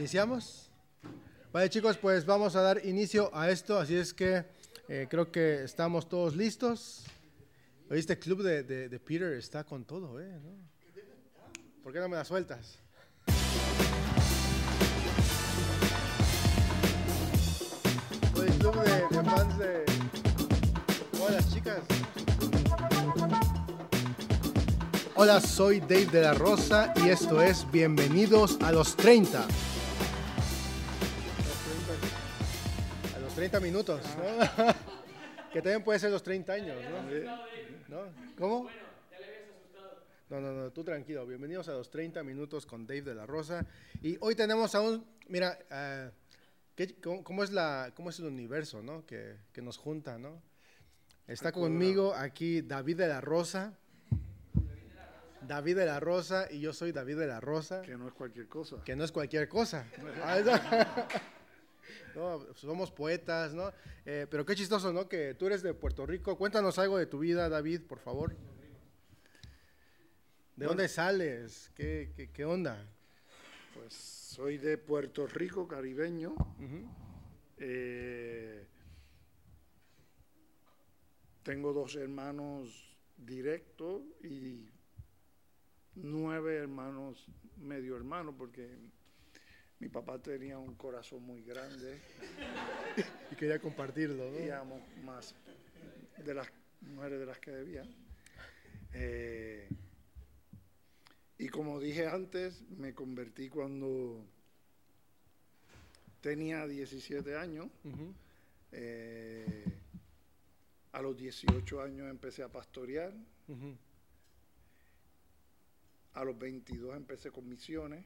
¿Iniciamos? Vale chicos, pues vamos a dar inicio a esto, así es que eh, creo que estamos todos listos. Este club de, de, de Peter está con todo, ¿eh? ¿No? ¿Por qué no me la sueltas? El club de, de fans de... Chicas. Hola, soy Dave de la Rosa y esto es Bienvenidos a los 30. 30 minutos, ¿no? que también puede ser los 30 años, ¿no? ¿No? ¿Cómo? No, no, no, tú tranquilo. Bienvenidos a los 30 minutos con Dave de la Rosa. Y hoy tenemos a un, mira, uh, ¿qué, cómo, cómo, es la, ¿cómo es el universo, no? Que, que nos junta, ¿no? Está conmigo aquí David de la Rosa. David de la Rosa y yo soy David de la Rosa. Que no es cualquier cosa. Que no es cualquier cosa. no, somos poetas, ¿no? Eh, pero qué chistoso, ¿no? Que tú eres de Puerto Rico. Cuéntanos algo de tu vida, David, por favor. ¿De dónde sales? ¿Qué, qué, qué onda? Pues soy de Puerto Rico, caribeño. Uh -huh. eh, tengo dos hermanos directos y nueve hermanos, medio hermanos, porque mi papá tenía un corazón muy grande. y quería compartirlo, ¿no? Y amo más de las mujeres de las que debía. Eh, y como dije antes, me convertí cuando tenía 17 años. Uh -huh. eh, a los 18 años empecé a pastorear. Uh -huh. A los 22 empecé con misiones.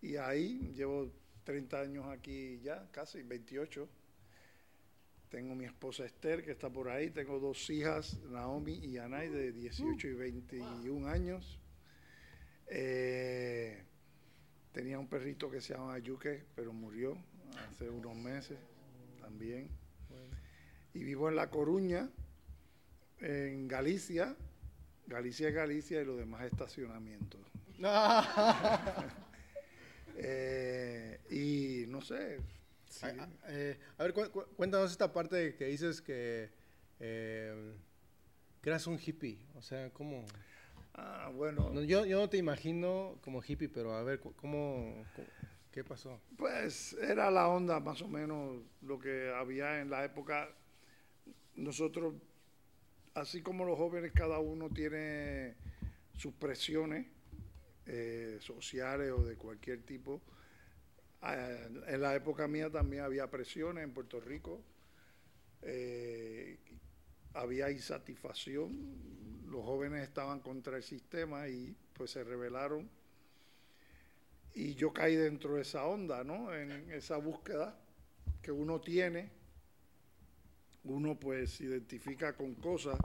Y ahí llevo 30 años aquí ya, casi 28. Tengo mi esposa Esther, que está por ahí. Tengo dos hijas, Naomi y Anay, de 18 y 21 años. Eh, tenía un perrito que se llama Yuke, pero murió hace unos meses también. Y vivo en La Coruña, en Galicia. Galicia es Galicia y los demás estacionamientos. eh, y no sé. Sí. A, eh, a, ver, cu cuéntanos esta parte que dices que, eh, que eras un hippie. O sea, ¿cómo? Ah, bueno. No, yo, yo no te imagino como hippie, pero a ver, ¿cómo, cómo, ¿qué pasó? Pues era la onda más o menos lo que había en la época. Nosotros, así como los jóvenes, cada uno tiene sus presiones eh, sociales o de cualquier tipo. Eh, en la época mía también había presiones en Puerto Rico. Eh, había insatisfacción, los jóvenes estaban contra el sistema y pues se rebelaron. Y yo caí dentro de esa onda, ¿no? En esa búsqueda que uno tiene, uno pues se identifica con cosas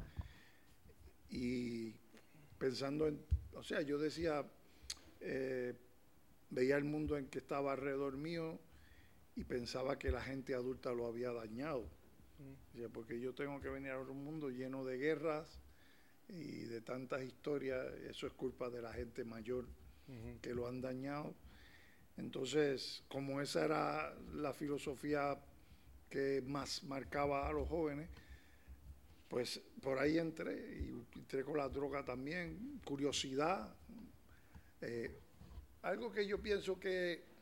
y pensando en, o sea, yo decía, eh, veía el mundo en que estaba alrededor mío y pensaba que la gente adulta lo había dañado. O sea, porque yo tengo que venir a un mundo lleno de guerras y de tantas historias, eso es culpa de la gente mayor uh -huh. que lo han dañado. Entonces, como esa era la filosofía que más marcaba a los jóvenes, pues por ahí entré y entré con la droga también, curiosidad. Eh, algo que yo pienso que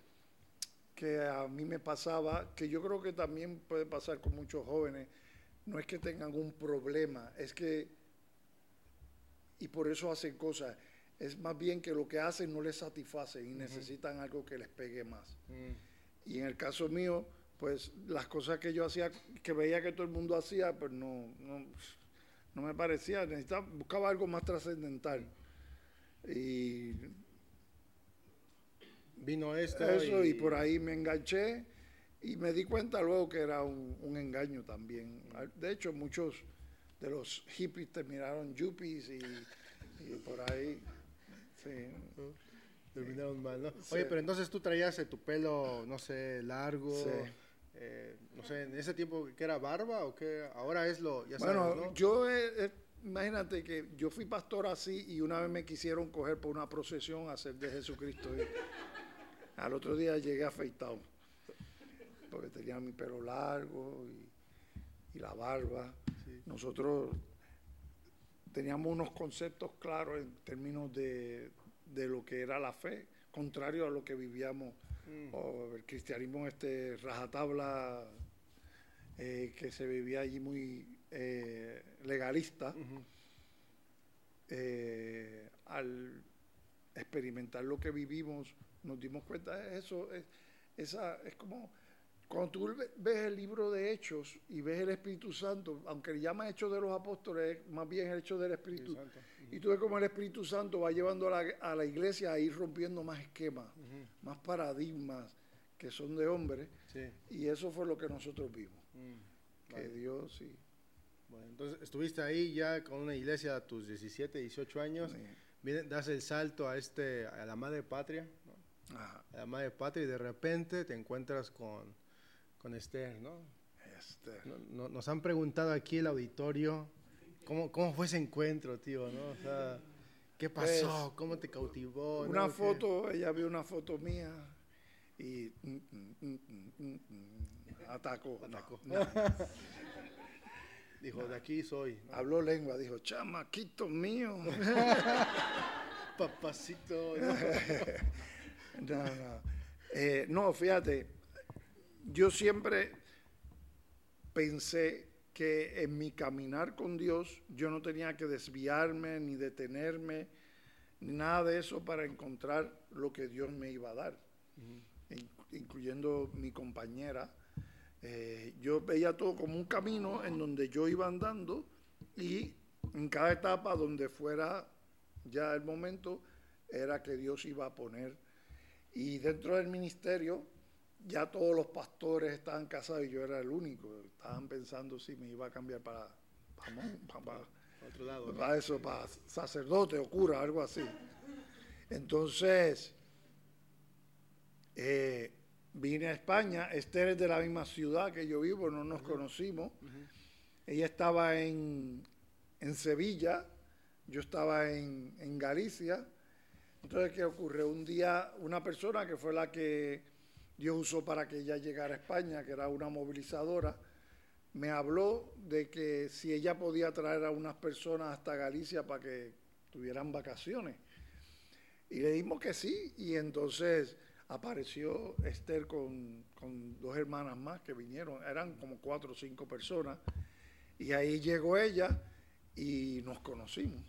que a mí me pasaba, que yo creo que también puede pasar con muchos jóvenes, no es que tengan un problema, es que, y por eso hacen cosas, es más bien que lo que hacen no les satisface y uh -huh. necesitan algo que les pegue más. Uh -huh. Y en el caso mío, pues las cosas que yo hacía, que veía que todo el mundo hacía, pues no, no, no me parecía, necesitaba, buscaba algo más trascendental. Y vino esto. Eso, y... y... por ahí me enganché y me di cuenta luego que era un, un, engaño también. De hecho, muchos de los hippies terminaron yuppies y, y por ahí. Sí. Terminaron mal, ¿no? Sí. Oye, pero entonces tú traías tu pelo, no sé, largo. Sí. Eh, no sé, en ese tiempo que era barba o qué ahora es lo, ya bueno, sabes, ¿no? yo, eh, eh, imagínate que yo fui pastor así y una vez me quisieron coger por una procesión a ser de Jesucristo. Al otro día llegué afeitado, porque tenía mi pelo largo y, la barba. Nosotros teníamos unos conceptos claros en términos de, lo que era la fe, contrario a lo que vivíamos, mm. el cristianismo este rajatabla eh, que se vivía allí muy eh, legalista. Eh, al experimentar lo que vivimos, nos dimos cuenta de eso. Es, esa, es como cuando tú ves el libro de Hechos y ves el Espíritu Santo, aunque le llama Hechos de los Apóstoles, más bien el hecho del Espíritu. Y tú ves como el Espíritu Santo va llevando a la, iglesia a ir rompiendo más esquemas, más paradigmas que son de hombres. Y eso fue lo que nosotros vimos. Mm, que Dios sí. Bueno, entonces estuviste ahí ya con una iglesia a tus 17, 18 años. das el salto a, este, a la madre patria. A la madre patria y de repente te encuentras con con Esther, ¿no? Esther. nos han preguntado aquí el auditorio, ¿cómo, cómo fue ese encuentro, tío? ¿no? O sea, ¿Qué pasó? Pues, ¿Cómo te cautivó? Una foto, ella vio una foto mía y mm, mm, mm, atacó. atacó. dijo, de aquí soy. Habló lengua, dijo, chamaquito mío. Papacito. no, no. Eh, no, fíjate yo siempre pensé que en mi caminar con Dios yo no tenía que desviarme ni detenerme, ni nada de eso para encontrar lo que Dios me iba a dar, incluyendo mi compañera. Eh, yo veía todo como un camino en donde yo iba andando y en cada etapa donde fuera ya el momento era que Dios iba a poner. Y dentro del ministerio ya todos los pastores estaban casados y yo era el único. Estaban pensando si me iba a cambiar para, para, Otro lado, para eso, para sacerdote o cura, algo así. Entonces, eh, vine a España. Esther es de la misma ciudad que yo vivo, no nos conocimos. Ella estaba en, en, Sevilla, yo estaba en, en Galicia. Entonces, ¿qué ocurre? Un día, una persona que fue la que Dios usó para que ella llegara a España, que era una movilizadora, me habló de que si ella podía traer a unas personas hasta Galicia para que tuvieran vacaciones. Y le dimos que sí, y entonces apareció Esther con, dos hermanas más que vinieron, eran como cuatro o cinco personas, y ahí llegó ella y nos conocimos.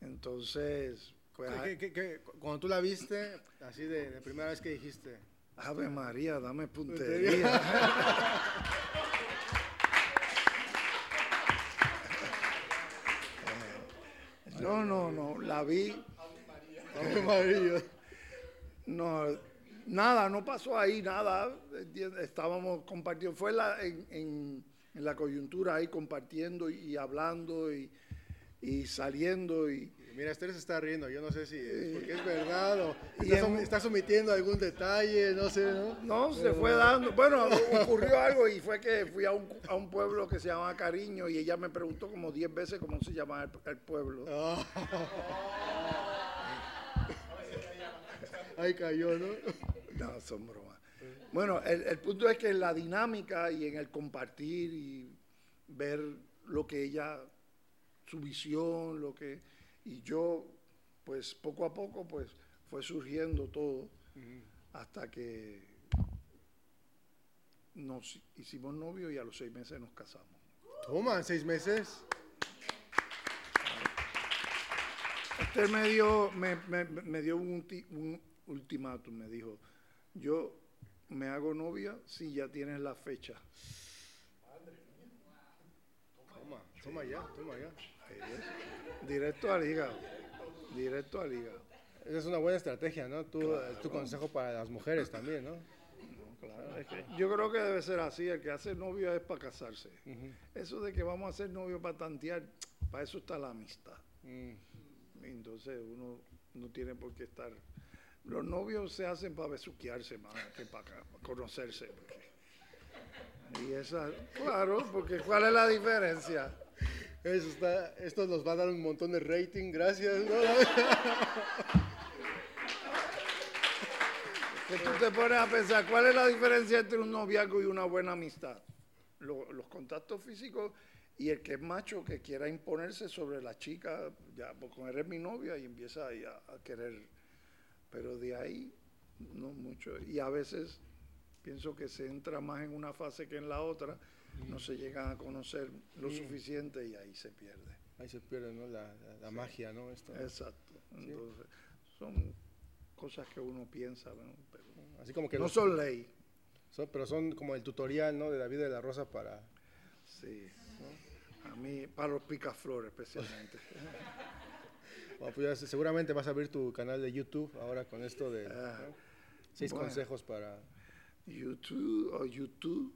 Entonces, pues... cuando tú la viste, así de, primera vez que dijiste, Ave María, dame puntería. no, no, no, la vi. Ave María. No, nada, no pasó ahí, nada. Estábamos compartiendo, fue la, en, la coyuntura ahí compartiendo y, hablando y, y saliendo y Mira, Esther se está riendo, yo no sé si es porque es verdad o está, sometiendo algún detalle, no sé, ¿no? No, se fue dando. Bueno, ocurrió algo y fue que fui a un, a un pueblo que se llama Cariño y ella me preguntó como 10 veces cómo se llama el, pueblo. Ah. Ahí cayó, ¿no? No, son bromas. Bueno, el, el punto es que en la dinámica y en el compartir y ver lo que ella, su visión, lo que y yo, pues poco a poco, pues fue surgiendo todo hasta que nos hicimos novios y a los seis meses nos casamos. Toma, seis meses. Este me dio, me, me, dio un, un ultimátum, me dijo, yo me hago novia si ya tienes la fecha. Toma, toma ya, toma ya. Directo al hígado. Directo al hígado. Esa es una buena estrategia, ¿no? Tu, tu consejo para las mujeres también, ¿no? yo creo que debe ser así. El que hace novio es para casarse. Eso de que vamos a hacer novio para tantear, para eso está la amistad. Mm. Entonces uno no tiene por qué estar. Los novios se hacen para besuquearse más que para conocerse. Y esa, claro, porque ¿cuál es la diferencia? Eso está, esto nos va a dar un montón de rating, gracias. que tú te pones a pensar, ¿cuál es la diferencia entre un noviazgo y una buena amistad? los contactos físicos y el que es macho que quiera imponerse sobre la chica, ya, pues eres mi novia y empieza a, a querer. Pero de ahí, no mucho. Y a veces pienso que se entra más en una fase que en la otra, no se llegan a conocer lo suficiente y ahí se pierde. Ahí se pierde, ¿no? La, magia, ¿no? Exacto. Entonces, son cosas que uno piensa, ¿no? Pero Así como que no son ley. pero son como el tutorial, ¿no? De David de la Rosa para... Sí. A mí, para los picaflores especialmente. bueno, pues seguramente vas a abrir tu canal de YouTube ahora con esto de ah, seis consejos para... YouTube o YouTube.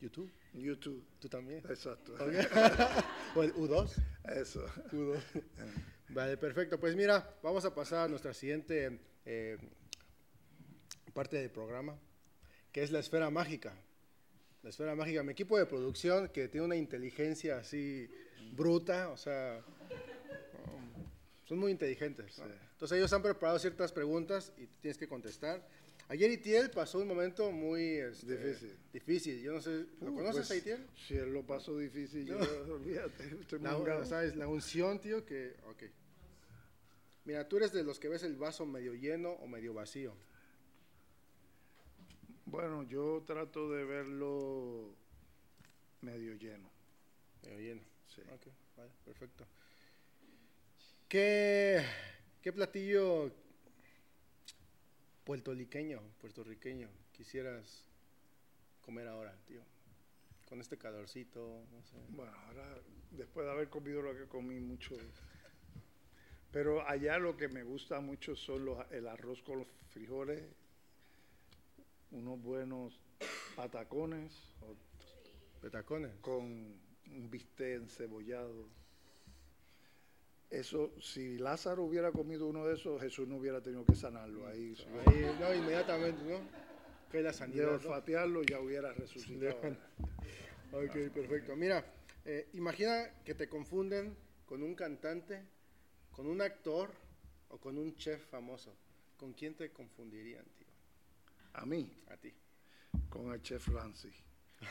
YouTube. YouTube. ¿Tú también? Exacto. ¿O el U2? Eso. U2. Vale, perfecto. Pues mira, vamos a pasar a nuestra siguiente eh, parte del programa, que es la esfera mágica. La esfera mágica, mi equipo de producción que tiene una inteligencia así bruta, o sea, son muy inteligentes. Entonces ellos han preparado ciertas preguntas y tienes que contestar. Ayer Itiel pasó un momento muy este, difícil. difícil. Yo no sé, ¿lo uh, conoces pues, a Itiel? Si él lo pasó difícil, yo, olvídate, la, ¿sabes? La unción, tío, que, ok. Mira, tú eres de los que ves el vaso medio lleno o medio vacío. Bueno, yo trato de verlo medio lleno. Medio lleno. Sí. Ok, vale, perfecto. ¿Qué, qué platillo puertorriqueño, puertorriqueño quisieras comer ahora, tío? Con este calorcito, no sé. Bueno, ahora, después de haber comido lo que comí mucho. Pero allá lo que me gusta mucho son los, el arroz con los frijoles, unos buenos patacones. ¿Patacones? Con un bistec encebollado. Eso, si Lázaro hubiera comido uno de esos, Jesús no hubiera tenido que sanarlo ahí. ahí no, inmediatamente, ¿no? Que la sanidad. De olfatearlo ya hubiera resucitado. ok, perfecto. Mira, eh, imagina que te confunden con un cantante, con un actor o con un chef famoso. ¿Con quién te confundirían, tío? A mí. A ti. Con el chef Francis.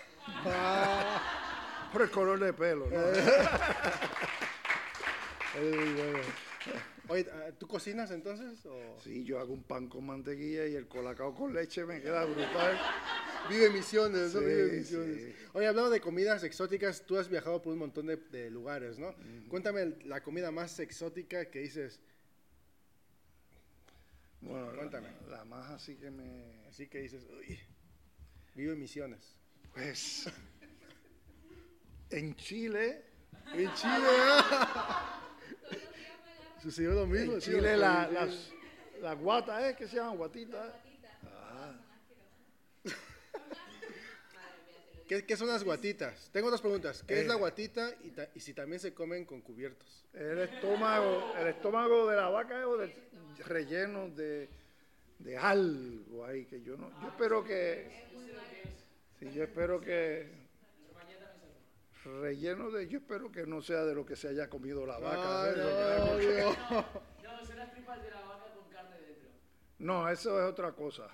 Ah. Por el color de pelo, ¿no? Oye, ah, ¿tú cocinas entonces? O? Sí, yo hago un pan con mantequilla y el colacao con leche me queda brutal. Vive misiones, ¿no? Vive misiones. Oye, hablando de comidas exóticas, tú has viajado por un montón de, lugares, ¿no? Cuéntame la comida más exótica que dices. Bueno, Cuéntame. La, más así que me. Así que dices, uy, vive misiones. Pues. en Chile. En Chile. Sucedió lo mismo. En Chile la, las, las guatas, ¿eh? Que se llaman guatitas. Ah. ¿Qué, son las guatitas? Tengo dos preguntas. ¿Qué es la eh. guatita y, si también se comen con cubiertos? El estómago, el estómago de la vaca o del relleno de, de algo ahí que yo no. Yo espero que. Sí, yo espero que relleno de, yo espero que no sea de lo que se haya comido la vaca. no, no, son las tripas de la vaca con carne dentro. No, eso es otra cosa.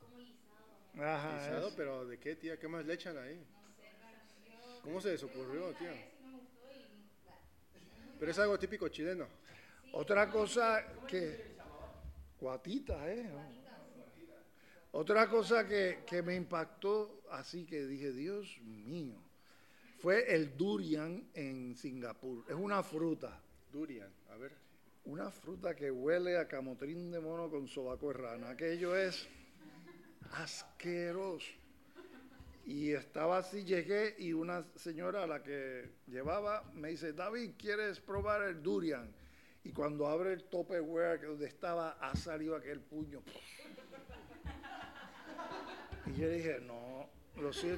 Como guisado. Ajá. Guisado, pero ¿de qué, tía? ¿Qué más le echan ahí? ¿Cómo se les ocurrió, tía? Pero es algo típico chileno. Otra cosa que... Guatita, ¿eh? Otra cosa que, que me impactó, así que dije, Dios mío fue el durian en Singapur. Es una fruta. Durian, a ver. Una fruta que huele a camotrín de mono con sobaco de rana. Aquello es asqueroso. Y estaba así, llegué y una señora a la que llevaba me dice, David, ¿quieres probar el durian? Y cuando abre el topperware donde estaba, ha salido aquel puño. Y yo dije, no,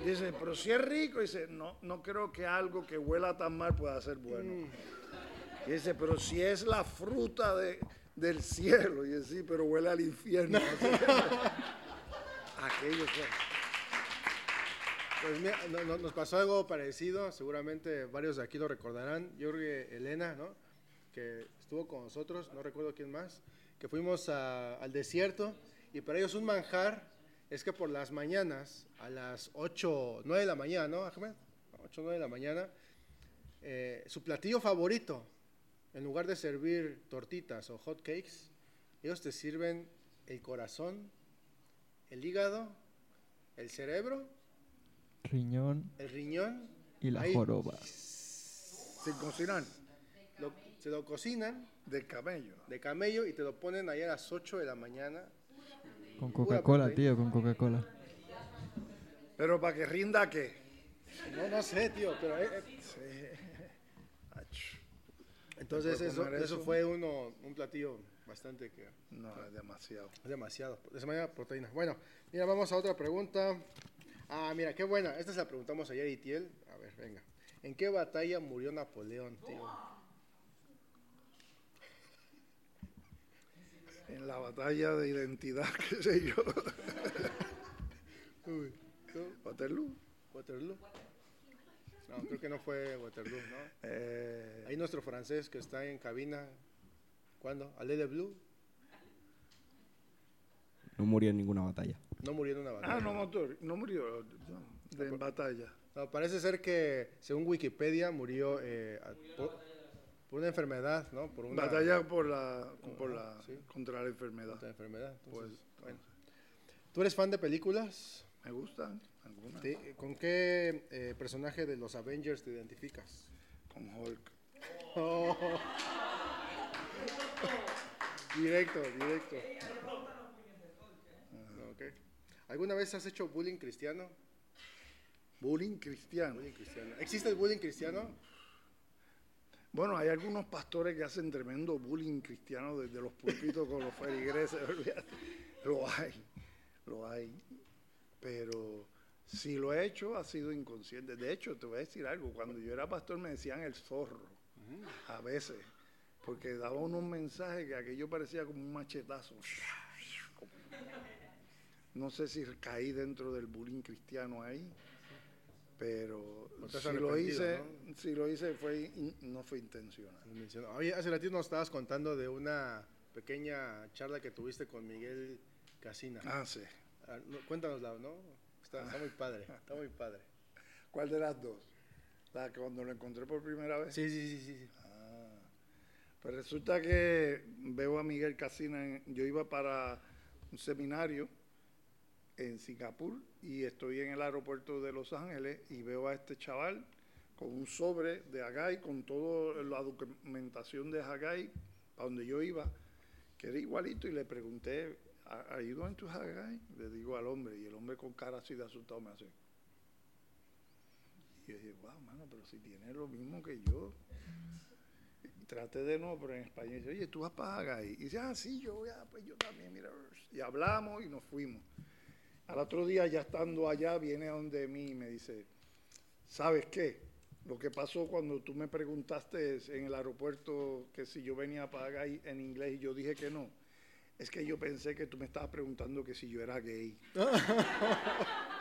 dice, pero si es rico, dice, no, no creo que algo que huela tan mal pueda ser bueno. Mm. Y dice, pero si es la fruta de, del cielo, y dice, sí, pero huele al infierno. Aquello fue. Pues mira, nos pasó algo parecido, seguramente varios de aquí lo recordarán. Yo creo que Elena, ¿no? que estuvo con nosotros, no recuerdo quién más, que fuimos al desierto Y para ellos un manjar es que por las mañanas, a las 8, 9 de la mañana, ¿no, Ahmed? 8, 9 de la mañana, eh, su platillo favorito, en lugar de servir tortitas o hot cakes, ellos te sirven el corazón, el hígado, el cerebro, Riñón el riñón, y la Ahí. joroba. Sin cocinar, lo- se lo cocinan de camello. de camello y te lo ponen ahí a las 8 de la mañana. Con Coca-Cola, tío, con Coca-Cola. Pero para que rinda, ¿qué? No, no sé, tío, pero... eh, eh, Ach, entonces eso, eso eso. fue uno, un platillo bastante que... No, es demasiado. Es demasiado. De esa manera, proteína. Bueno, mira, vamos a otra pregunta. Ah, mira, qué buena. Esta se la preguntamos ayer a Itiel. A ver, venga. ¿En qué batalla murió Napoleón, tío? En la batalla de identidad, qué sé yo. Waterloo. ¿Waterloo? No, creo que no fue Waterloo, ¿no? Eh, Ahí nuestro francés que está en cabina. ¿Cuándo? ¿Ale de Blue? No murió en ninguna batalla. No murió en una batalla. ah, no, motor, no murió no, de en batalla. No, parece ser que, según Wikipedia, murió eh, a- por, una enfermedad, ¿no? Por una Batalla por la, por la, sí. contra la enfermedad. otra enfermedad. Entonces, Pues, bueno. ¿Tú eres fan de películas? Me gustan algunas. ¿Con qué eh, personaje de los Avengers te identificas? Con Hulk. Directo, directo. Ah. ¿Alguna vez has hecho bullying cristiano? Bullying cristiano. Bullying cristiano. ¿Existe el bullying cristiano? Bueno, hay algunos pastores que hacen tremendo bullying cristiano desde los púlpitos con los feligreses. Lo hay, lo hay. Pero si lo he hecho, ha sido inconsciente. De hecho, te voy a decir algo. Cuando yo era pastor me decían el zorro. A veces. Porque daba unos mensajes que aquello parecía como un machetazo. No sé si caí dentro del bullying cristiano ahí. Pero No si lo hice, ¿no? si lo hice fue in- no fue intencional. Oye, hace ratito nos estabas contando de una pequeña charla que tuviste con Miguel Casina. Ah, sí. Ah, no, cuéntanosla, ¿no? Está, está muy padre, está muy padre. ¿Cuál de las dos? La que cuando lo encontré por primera vez. Sí, sí, sí, sí. sí. Ah, pues resulta que veo a Miguel Casina. en- yo iba para un seminario en Singapur y estoy en el aeropuerto de Los Ángeles y veo a este chaval con un sobre de Hagai, con toda la documentación de Hagai, para donde yo iba, que era igualito, y le pregunté, ¿Are you going Hagai? Le digo al hombre, y el hombre con cara así de asustado me hace. Y yo dije, wow, mano, pero si tiene lo mismo que yo. Y traté de nuevo, pero en español. Dice, oye, tú vas para Hagai. Y dice, ah, sí, yo voy a, pues yo también, mira. Y hablamos y nos fuimos. Al otro día, ya estando allá, viene a donde mí y me dice, ¿sabes qué? Lo que pasó cuando tú me preguntaste en el aeropuerto que si yo venía para Hagai en inglés y yo dije que no, es que yo pensé que tú me estabas preguntando que si yo era gay.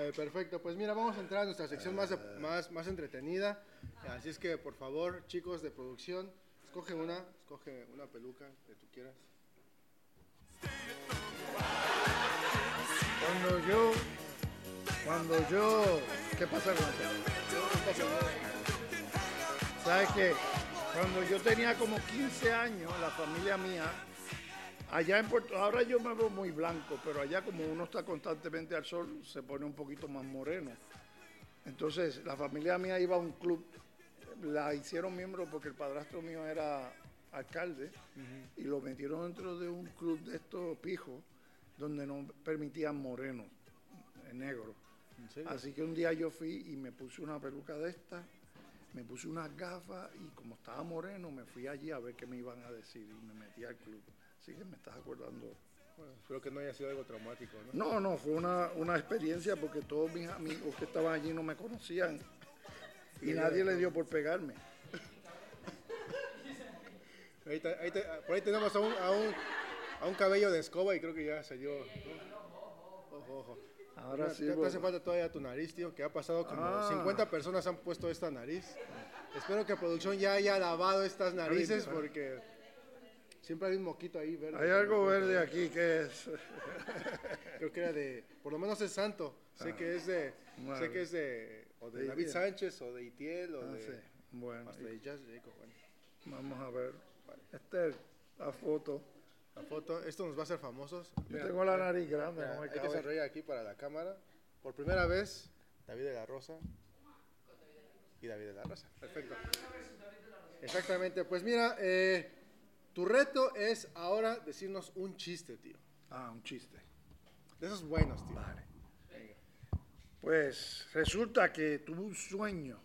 Eh, perfecto, pues mira, vamos a entrar a nuestra sección más, más, más entretenida. Así es que, por favor, chicos de producción, escoge una, escoge una peluca que tú quieras. Cuando yo, cuando yo, ¿qué pasa con? ¿Sabes qué? Cuando yo tenía como 15 años, la familia mía, allá en Puerto, ahora yo me veo muy blanco, pero allá como uno está constantemente al sol, se pone un poquito más moreno. Entonces, la familia mía iba a un club, la hicieron miembro porque el padrastro mío era alcalde y lo metieron dentro de un club de estos pijos donde no permitían morenos, eh, negros. Así que un día yo fui y me puse una peluca de esta, me puse unas gafas y como estaba moreno me fui allí a ver qué me iban a decir y me metí al club. Así que me estás acordando. Bueno, espero que no haya sido algo traumático, ¿no? No, no, fue una, una experiencia porque todos mis amigos que estaban allí no me conocían y nadie le dio por pegarme. Ahí te- ahí te- por ahí tenemos a un, a, un, a un cabello de escoba y creo que ya salió. Ojo, ojo. Ahora Mira, sí. te, hace falta todavía tu nariz, tío, que ha pasado como Ah. 50 personas han puesto esta nariz. Espero que producción ya haya lavado estas narices porque Siempre hay un moquito ahí verde. Hay algo verde aquí que es. Creo que era de, por lo menos es santo. Sé que es de, sé que es de, o de De David Itiel. Sánchez o de Itiel o Ah, de, sí. Bueno, hasta de Jazz Jacob. Bueno, vamos a ver. Esta es la foto. la foto, esto nos va a hacer famosos. Yo Mira, tengo la mira, nariz grande, mira, no me hay que cabe. sonreír aquí para la cámara. Por primera vez, David de la Rosa y David de la Rosa. Perfecto. Exactamente. Pues mira, eh, tu reto es ahora decirnos un chiste, tío. Ah, un chiste. De esos buenos, tío. Vale. Pues resulta que tuve un sueño.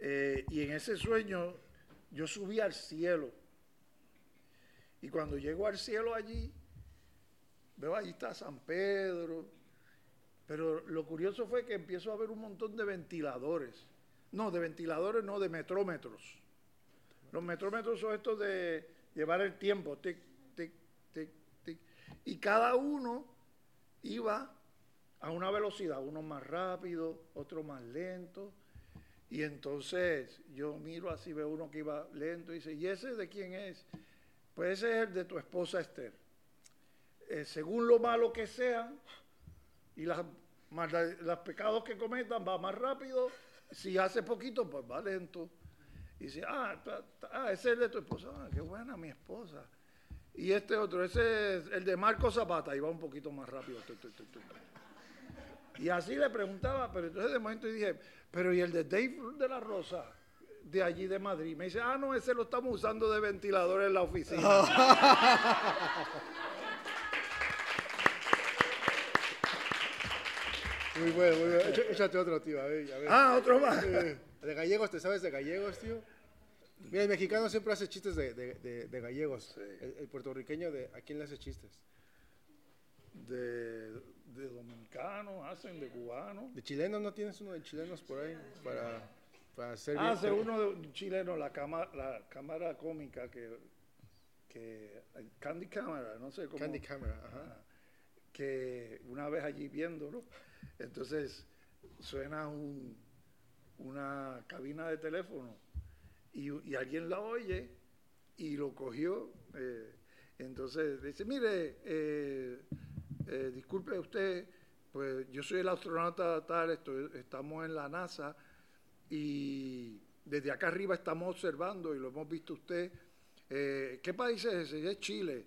eh, y en ese sueño yo subí al cielo. Y cuando llego al cielo allí, veo allí está San Pedro. Pero lo curioso fue que empiezo a ver un montón de ventiladores. No, de ventiladores no, de metrómetros. Los metrómetros son estos de llevar el tiempo, tic, tic, tic, tic. Y cada uno iba a una velocidad, uno más rápido, otro más lento. Y entonces yo miro así, veo uno que iba lento y dice, ¿y ese de quién es? Pues ese es el de tu esposa Esther. Eh, según lo malo que sean y las, los pecados que cometan, va más rápido. Si hace poquito, pues va lento. Y dice, ah, ah, ese es el de tu esposa. Ah, qué buena mi esposa. Y este otro, ese es el de Marco Zapata, iba un poquito más rápido. Y así le preguntaba, pero entonces de momento dije, pero ¿y el de Dave de la Rosa? De allí de Madrid. Me dice, ah, no, ese lo estamos usando de ventilador en la oficina. Muy bueno, muy bueno. Échate otro, tío. A ver, a ver. ah, otro más. De gallegos, ¿te sabes de gallegos, tío? Mira, el mexicano siempre hace chistes de, de- de- de gallegos. El, el puertorriqueño, de, ¿a quién le hace chistes? De, de dominicanos, hacen de cubanos. ¿De chilenos no tienes uno de chilenos por ahí? Para, para hacer bien. Hace uno de chileno, la, cama- la cámara cómica que, que Candy Camera, no sé cómo. Candy Camera. Ajá. que una vez allí viéndolo, entonces suena un- una cabina de teléfono y, y alguien la oye y lo cogió. eh, entonces dice, mire, eh, eh, disculpe usted, pues yo soy el astronauta tal, estoy- estamos en la NASA y desde acá arriba estamos observando y lo hemos visto usted. Eh, ¿Qué país es ese? Es Chile.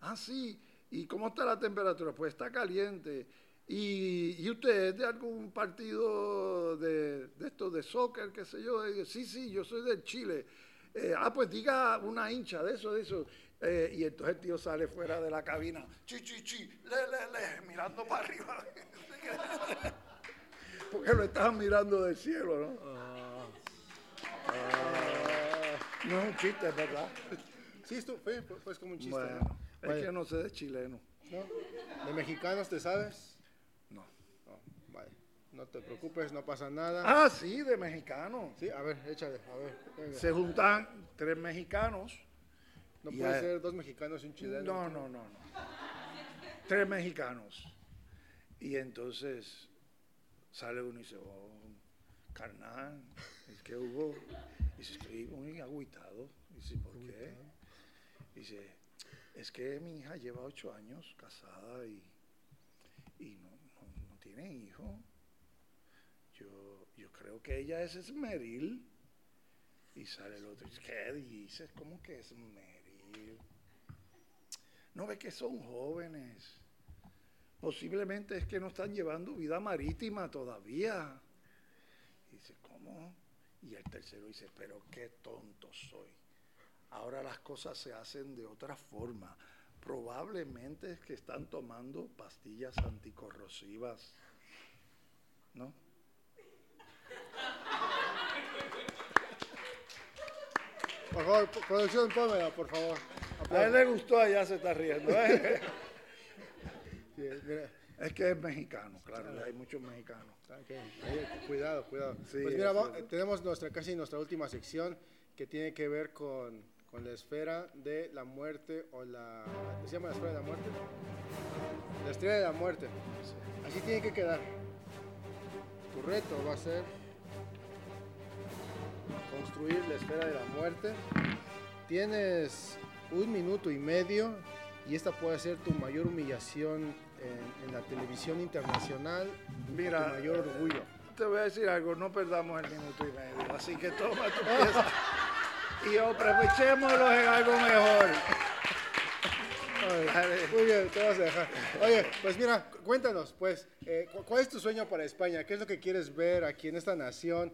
Ah, sí. ¿Y cómo está la temperatura? Pues está caliente. ¿Y, usted es de algún partido de, de estos de soccer, qué sé yo? Sí, sí, yo soy del Chile. Eh, ah, pues diga una hincha de eso, de eso. Eh, y entonces el tío sale fuera de la cabina, chi, chi, chi, le, le, le, mirando para arriba. Porque lo estaban mirando del cielo, ¿no? No es un chiste, verdad. Sí, esto fue, fue- como un chiste. Bueno, ¿no? es que no sé de chileno. ¿No? ¿De mexicanos te sabes? No. No, vale. No te preocupes, no pasa nada. Ah, sí, de mexicano. Sí, a ver, échale, a ver. venga. Se juntan tres mexicanos. No y puede a- ser dos mexicanos y un chileno. No, no, no, no. Tres mexicanos. Y entonces sale uno y dice, oh, carnal, es que hubo. Dice, estoy muy agüitado. Dice, ¿por qué? Dice, es que mi hija lleva ocho años casada y, y no, no- no tiene hijo. Yo, yo creo que ella es Esmeril. Y sale el otro y dice, ¿qué dices? ¿Cómo que Esmeril? No ve que son jóvenes. Posiblemente es que no están llevando vida marítima todavía. Y dice, ¿cómo? Y el tercero dice, pero qué tonto soy. Ahora las cosas se hacen de otra forma. Probablemente es que están tomando pastillas anticorrosivas. ¿No? Por favor, producción, pónmela, por favor. A él le gustó, allá se está riendo. ¿eh? Sí, mira. Es que es mexicano, claro, hay muchos mexicanos. Ahí, Cuidado, cuidado. Sí, pues mira, tenemos nuestra casi nuestra última sección que tiene que ver con, con la esfera de la muerte o la... ¿Se llama la esfera de la muerte? La estrella de la muerte. Así tiene que quedar. Tu reto va a ser construir la esfera de la muerte. Tienes un minuto y medio y esta puede ser tu mayor humillación en, en la televisión internacional, Mira, tu mayor orgullo. Te voy a decir algo, no perdamos el minuto y medio, así que toma tu pieza y aprovechémoslo en algo mejor. Muy bien, te vas a dejar. Oye, pues mira, cu- cuéntanos, pues, eh, cu- ¿cuál es tu sueño para España? ¿Qué es lo que quieres ver aquí en esta nación?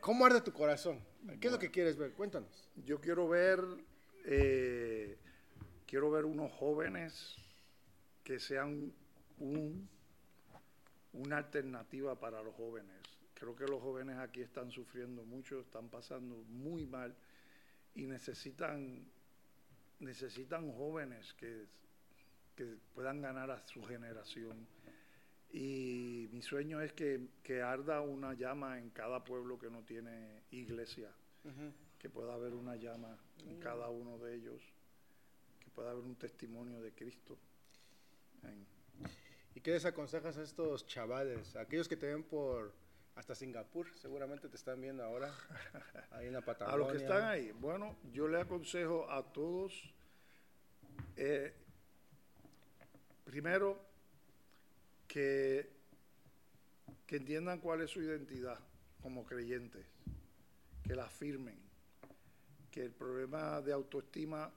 ¿Cómo arde tu corazón? ¿Qué es lo que quieres ver? Cuéntanos. Yo quiero ver, eh, quiero ver unos jóvenes que sean un, una alternativa para los jóvenes. Creo que los jóvenes aquí están sufriendo mucho, están pasando muy mal y necesitan, necesitan jóvenes que, que puedan ganar a su generación. Y mi sueño es que, que arda una llama en cada pueblo que no tiene iglesia. Que pueda haber una llama en cada uno de ellos, que pueda haber un testimonio de Cristo. En- ¿Y qué les aconsejas a estos chavales? Aquellos que te ven por hasta Singapur, seguramente te están viendo ahora, ahí en la Patagonia. A los que están ahí, bueno, yo le aconsejo a todos, eh, primero, que, que entiendan cuál es su identidad como creyentes, que la afirmen, que el problema de autoestima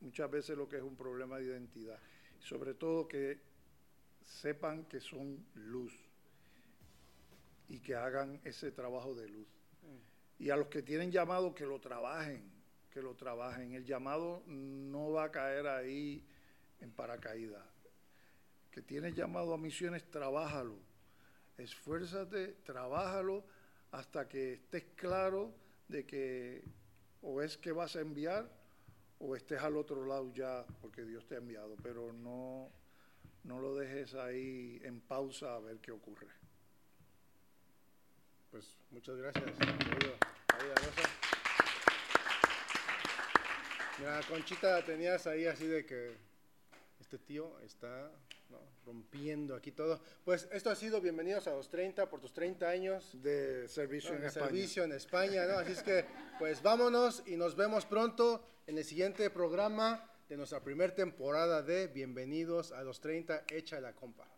muchas veces lo que es un problema de identidad, sobre todo que sepan que son luz y que hagan ese trabajo de luz. Y a los que tienen llamado, que lo trabajen, que lo trabajen. El llamado no va a caer ahí en paracaídas. Que tienes llamado a misiones, trabájalo. Esfuérzate, trabájalo hasta que estés claro de que o es que vas a enviar o estés al otro lado ya porque Dios te ha enviado. Pero no, no lo dejes ahí en pausa a ver qué ocurre. Pues muchas gracias, Conchita, tenías ahí así de que este tío está ¿no? rompiendo aquí todo. Pues esto ha sido Bienvenidos a los 30 por tus 30 años De servicio ¿no? en de España. servicio en España, ¿no? Así es que, pues vámonos y nos vemos pronto en el siguiente programa de nuestra primera temporada de Bienvenidos a los 30, Echa la Compa.